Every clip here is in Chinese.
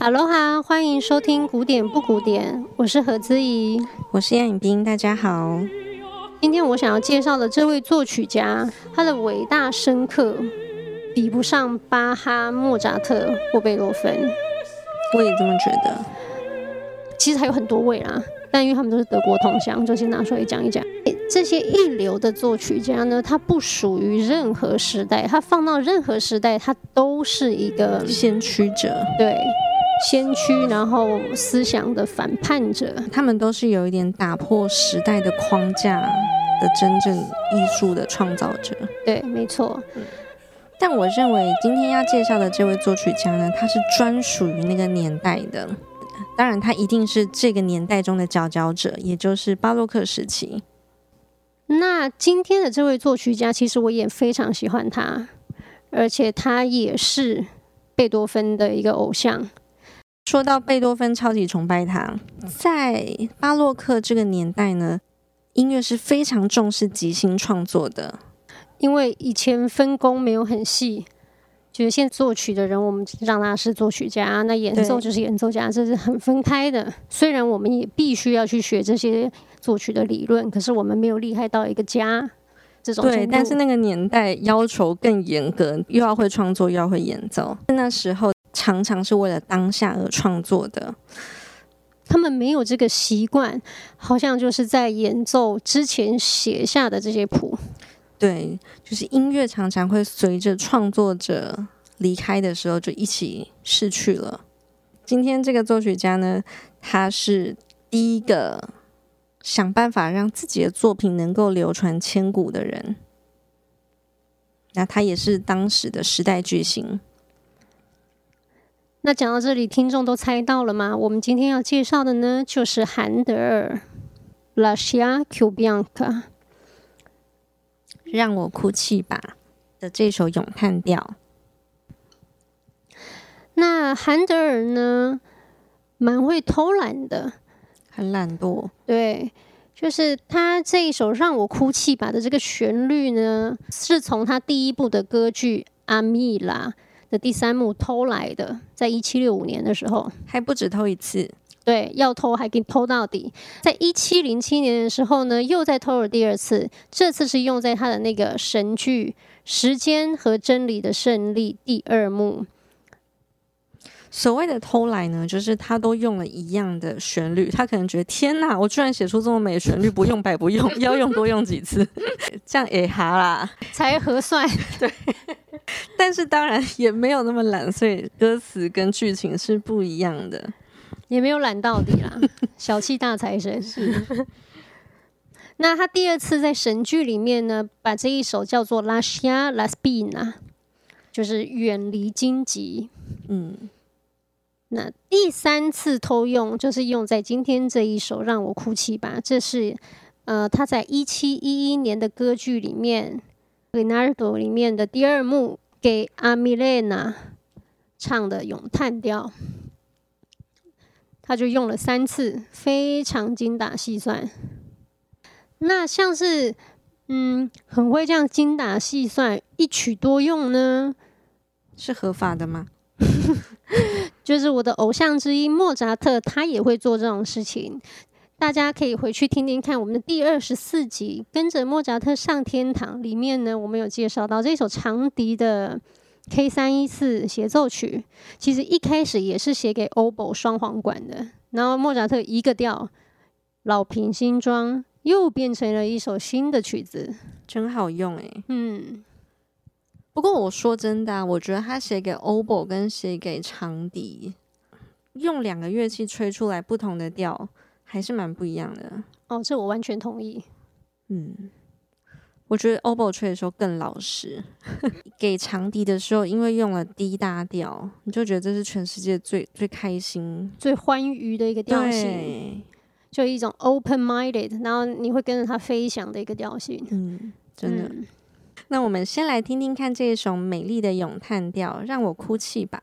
哈喽哈，欢迎收听古典不古典，我是何姿怡，我是杨颖冰，大家好。今天我想要介绍的这位作曲家，他的伟大深刻比不上巴哈、莫扎特或贝多芬。我也这么觉得。其实还有很多位啦，但因为他们都是德国同乡，就先拿出来讲一讲。这些一流的作曲家呢，他不属于任何时代，他放到任何时代，他都是一个先驱者。对。先驱，然后思想的反叛者，他们都是有一点打破时代的框架的真正艺术的创造者。对，没错。但我认为今天要介绍的这位作曲家呢，他是专属于那个年代的。当然，他一定是这个年代中的佼佼者，也就是巴洛克时期。那今天的这位作曲家，其实我也非常喜欢他，而且他也是贝多芬的一个偶像。说到贝多芬，超级崇拜他。在巴洛克这个年代呢，音乐是非常重视即兴创作的，因为以前分工没有很细，就是现在作曲的人，我们让他是作曲家，那演奏就是演奏家，这是很分开的。虽然我们也必须要去学这些作曲的理论，可是我们没有厉害到一个家这种。对，但是那个年代要求更严格，又要会创作，又要会演奏。那时候。常常是为了当下而创作的，他们没有这个习惯，好像就是在演奏之前写下的这些谱。对，就是音乐常常会随着创作者离开的时候就一起逝去了。今天这个作曲家呢，他是第一个想办法让自己的作品能够流传千古的人，那他也是当时的时代巨星。那讲到这里，听众都猜到了吗？我们今天要介绍的呢，就是韩德尔《Lascia che pianga》，让我哭泣吧的这首咏叹调。那韩德尔呢，蛮会偷懒的，很懒惰。对，就是他这一首《让我哭泣吧》的这个旋律呢，是从他第一部的歌剧《阿米拉》的第三幕偷来的，在一七六五年的时候，还不止偷一次，对，要偷还给你偷到底。在一七零七年的时候呢，又再偷了第二次，这次是用在他的那个神剧《时间和真理的胜利》第二幕。所谓的偷来呢，就是他都用了一样的旋律，他可能觉得天哪，我居然写出这么美的旋律，不用白不用，要用多用几次，这样也哈啦，才合算。对，但是当然也没有那么懒，所以歌词跟剧情是不一样的，也没有懒到底啦，小气大财神是。那他第二次在神剧里面呢，把这一首叫做《Lascia la spina》，就是远离荆棘，嗯。那第三次偷用，就是用在今天这一首《让我哭泣吧》。这是，呃，他在一七一一年的歌剧里面《Leonardo》里面的第二幕给阿米蕾娜唱的咏叹调，他就用了三次，非常精打细算。那像是，嗯，很会这样精打细算，一曲多用呢，是合法的吗？就是我的偶像之一莫扎特，他也会做这种事情。大家可以回去听听看我们的第二十四集《跟着莫扎特上天堂》里面呢，我们有介绍到这首长笛的 K 三一四协奏曲，其实一开始也是写给 oboe 双簧管的，然后莫扎特一个调，老瓶新装，又变成了一首新的曲子，真好用诶、欸，嗯。不过我说真的啊，我觉得他写给 oboe 跟写给长笛，用两个乐器吹出来不同的调，还是蛮不一样的。哦，这我完全同意。嗯，我觉得 oboe 吹的时候更老实，给长笛的时候，因为用了低大调，你就觉得这是全世界最最开心、最欢愉的一个调性，就一种 open-minded，然后你会跟着它飞翔的一个调性。嗯，真的。嗯那我们先来听听看这一首美丽的咏叹调，让我哭泣吧。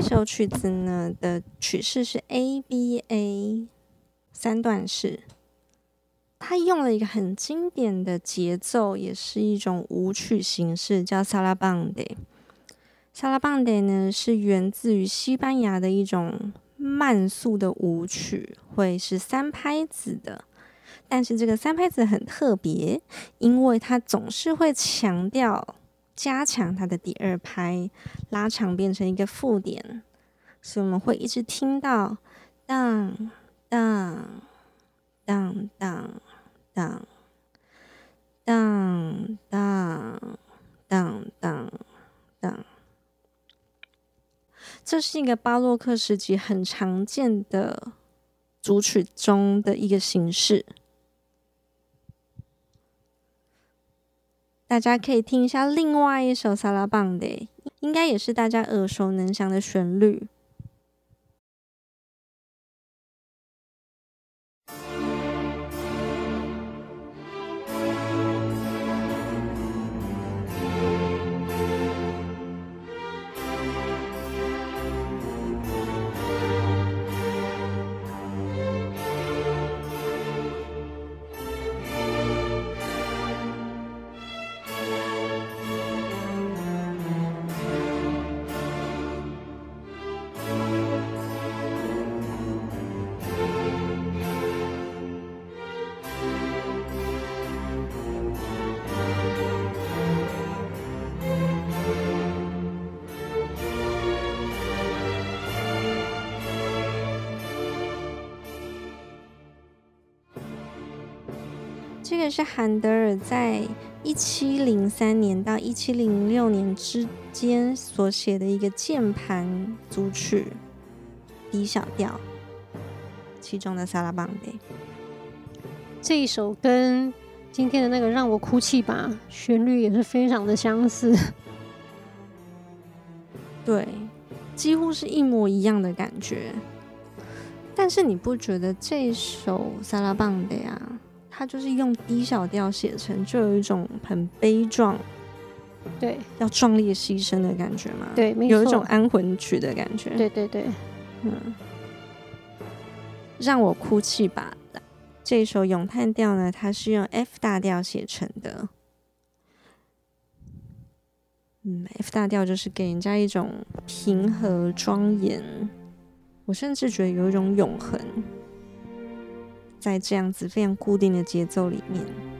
这首曲子呢的曲式是 ABA 三段式，它用了一个很经典的节奏，也是一种舞曲形式，叫萨拉邦德。萨拉邦德呢是源自于西班牙的一种慢速的舞曲，会是三拍子的。但是这个三拍子很特别，因为它总是会强调。加强它的第二拍，拉长变成一个附点，所以我们会一直听到当当当当当当当当当当。这是一个巴洛克时期很常见的组曲中的一个形式。大家可以听一下另外一首萨拉邦的，应该也是大家耳熟能详的旋律。这个是韩德尔在一七零三年到一七零六年之间所写的一个键盘组曲，D 小调，其中的萨拉邦德。这一首跟今天的那个《让我哭泣吧》旋律也是非常的相似，对，几乎是一模一样的感觉。但是你不觉得这首萨拉邦德呀？他就是用低小调写成，就有一种很悲壮，对，要壮烈牺牲的感觉嘛。对，有一种安魂曲的感觉。对对对，嗯，让我哭泣吧。这首咏叹调呢，它是用 F 大调写成的。嗯，F 大调就是给人家一种平和庄严，我甚至觉得有一种永恒。在这样子非常固定的节奏里面。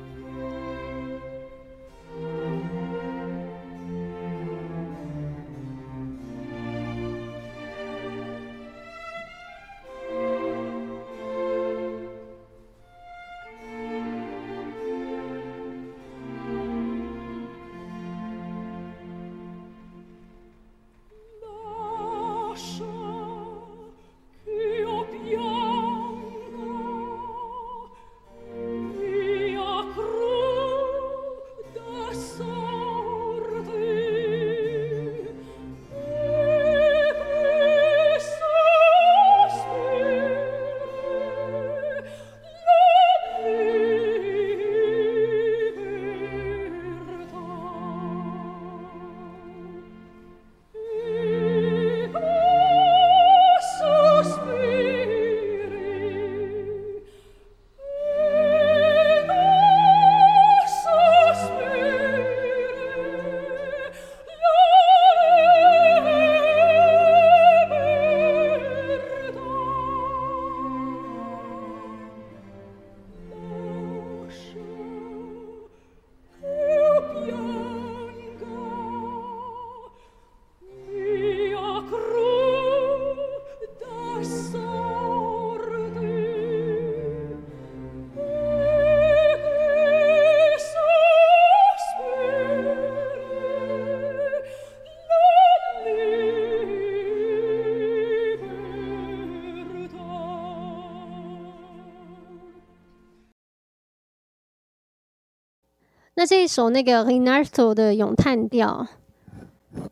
这首那个 Rinaldo 的咏叹调，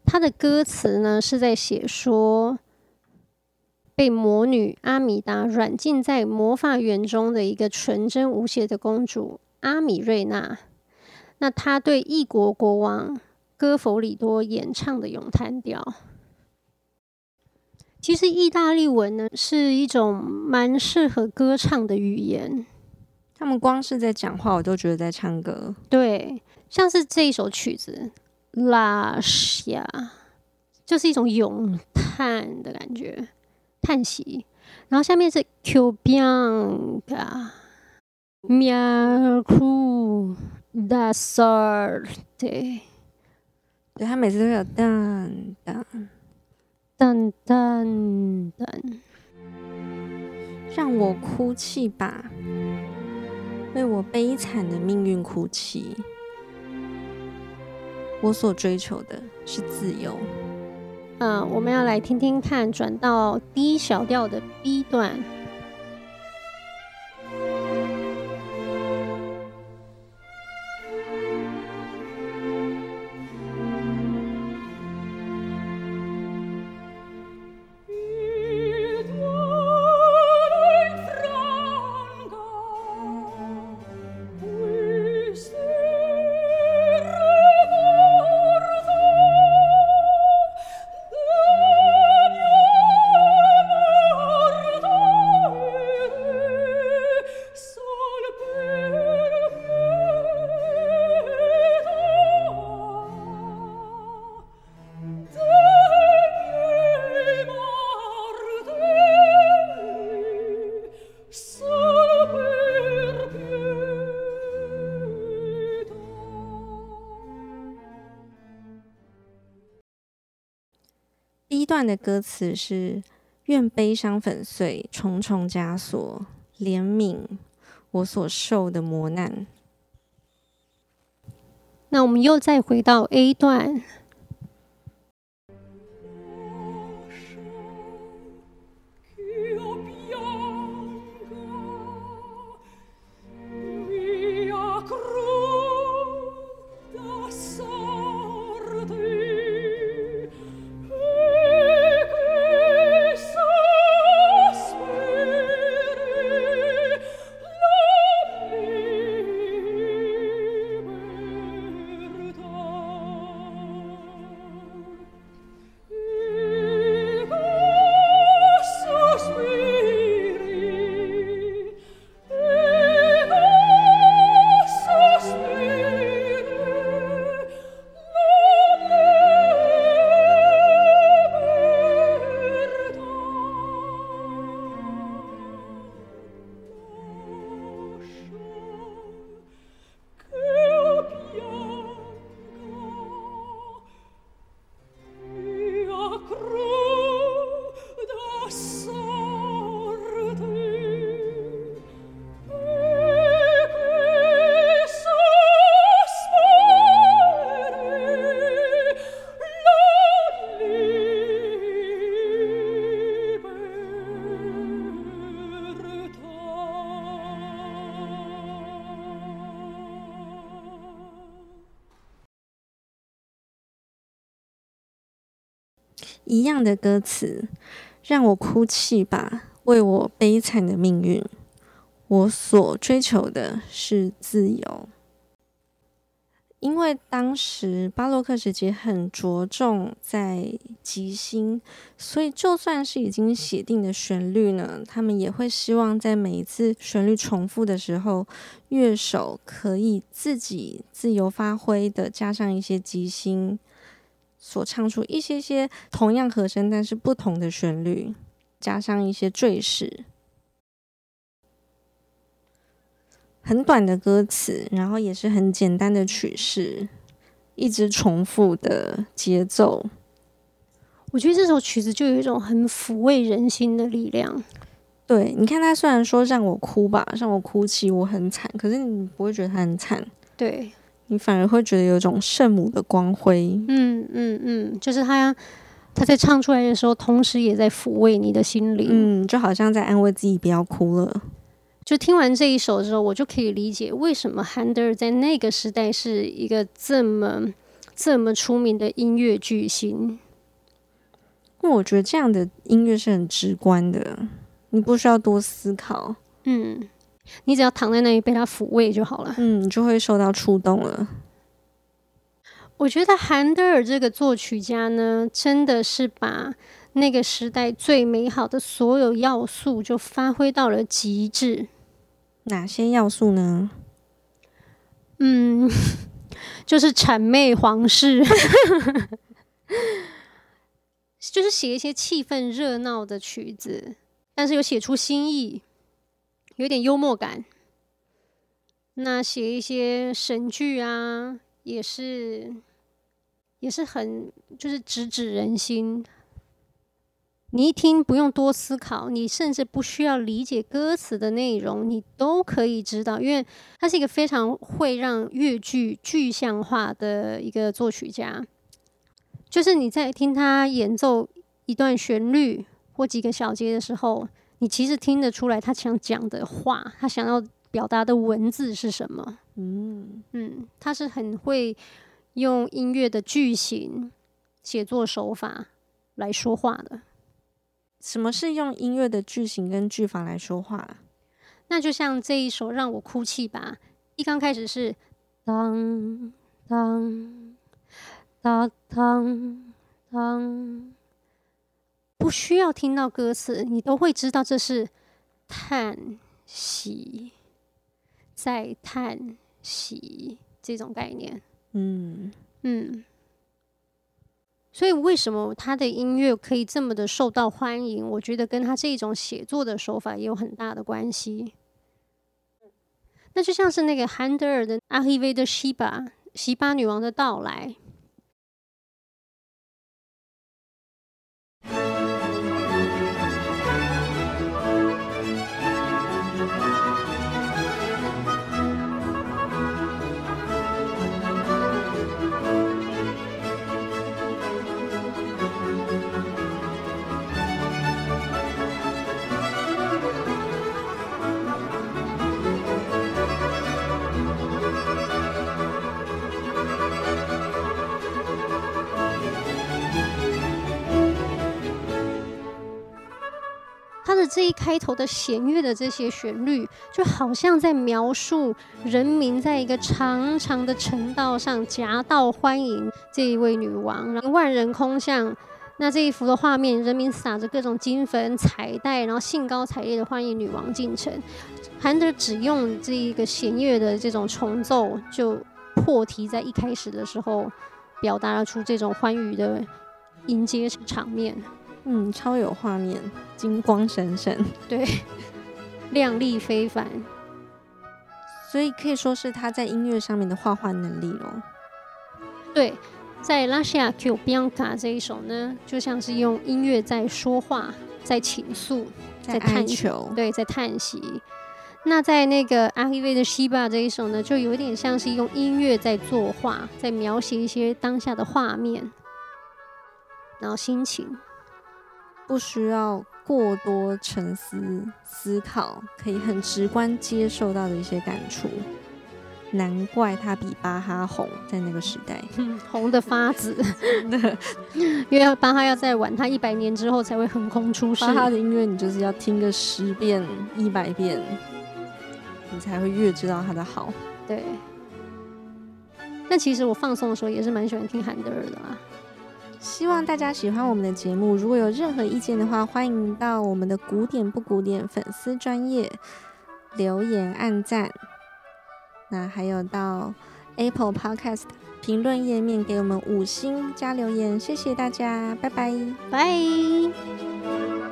它的歌词呢是在写说，被魔女阿米达软禁在魔法园中的一个纯真无邪的公主阿米瑞娜。那她对异国国王哥弗里多演唱的咏叹调。其实意大利文呢是一种蛮适合歌唱的语言。他们光是在讲话，我都觉得在唱歌。对，像是这一首曲子《拉西亚》，就是一种咏叹的感觉，叹息。然后下面是 Che bianca miarcu da sorte，对，他每次都有噔噔噔噔噔，让我哭泣吧。为我悲惨的命运哭泣，我所追求的是自由。嗯，我们要来听听看，转到 D 小调的 B 段。的歌词是：愿悲伤粉碎，重重枷锁，怜悯我所受的磨难。那我们又再回到 A 段。样的歌词，让我哭泣吧，为我悲惨的命运。我所追求的是自由。因为当时巴洛克时期很着重在即兴，所以就算是已经写定的旋律呢，他们也会希望在每一次旋律重复的时候，乐手可以自己自由发挥的加上一些即兴。所唱出一些些同样和声，但是不同的旋律，加上一些坠饰，很短的歌词，然后也是很简单的曲式，一直重复的节奏。我觉得这首曲子就有一种很抚慰人心的力量。对，你看，他虽然说让我哭吧，让我哭泣，我很惨，可是你不会觉得他很惨。对。你反而会觉得有种圣母的光辉，嗯嗯嗯，就是他他在唱出来的时候，同时也在抚慰你的心灵，嗯，就好像在安慰自己不要哭了。就听完这一首之后，我就可以理解为什么韩德尔在那个时代是一个这么这么出名的音乐巨星。因为我觉得这样的音乐是很直观的，你不需要多思考，嗯。你只要躺在那里被他抚慰就好了，嗯，你就会受到触动了。我觉得韩德尔这个作曲家呢，真的是把那个时代最美好的所有要素就发挥到了极致。哪些要素呢？嗯，就是谄媚皇室，就是写一些气氛热闹的曲子，但是又写出新意，有点幽默感。那写一些神剧啊，也是，也是很就是直指人心。你一听不用多思考，你甚至不需要理解歌词的内容，你都可以知道，因为他是一个非常会让乐句具象化的一个作曲家。就是你在听他演奏一段旋律或几个小节的时候，你其实听得出来他想讲的话，他想要表达的文字是什么。嗯嗯，他是很会用音乐的句型写作手法来说话的。什么是用音乐的句型跟句法来说话？那就像这一首《让我哭泣吧》，一刚开始是当当当当当，不需要听到歌词，你都会知道这是叹息，在叹息这种概念。嗯嗯。所以，为什么他的音乐可以这么的受到欢迎？我觉得跟他这种写作的手法也有很大的关系。那就像是那个韩德尔的《Arrivée de Sheba》，席巴女王的到来。这一开头的弦乐的这些旋律，就好像在描述人民在一个长长的城道上夹道欢迎这一位女王，然后万人空巷。那这一幅的画面，人民撒着各种金粉彩带，然后兴高采烈的欢迎女王进城。韩德只用这一个弦乐的这种重奏，就破题在一开始的时候，表达了出这种欢愉的迎接场面。嗯，超有画面，金光闪闪，对，亮丽非凡，所以可以说是他在音乐上面的画画能力咯。对，在《Lascia più bianca》这一首呢，就像是用音乐在说话，在倾诉，在探求，对，在叹息。那在那个《Arrivée de Sheba》这一首呢，就有点像是用音乐在作画，在描写一些当下的画面，然后心情。不需要过多沉思思考，可以很直观接受到的一些感触。难怪他比巴哈红，在那个时代，嗯、红的发紫。真的，因为巴哈要在晚他一百年之后才会横空出世。巴哈的音乐，你就是要听个十遍、一百遍，你才会越知道他的好。对。但其实我放松的时候也是蛮喜欢听韩德尔的啦。希望大家喜欢我们的节目。如果有任何意见的话，欢迎到我们的古典不古典粉丝专业留言按赞。那还有到 Apple Podcast 评论页面给我们五星加留言，谢谢大家，拜拜，拜。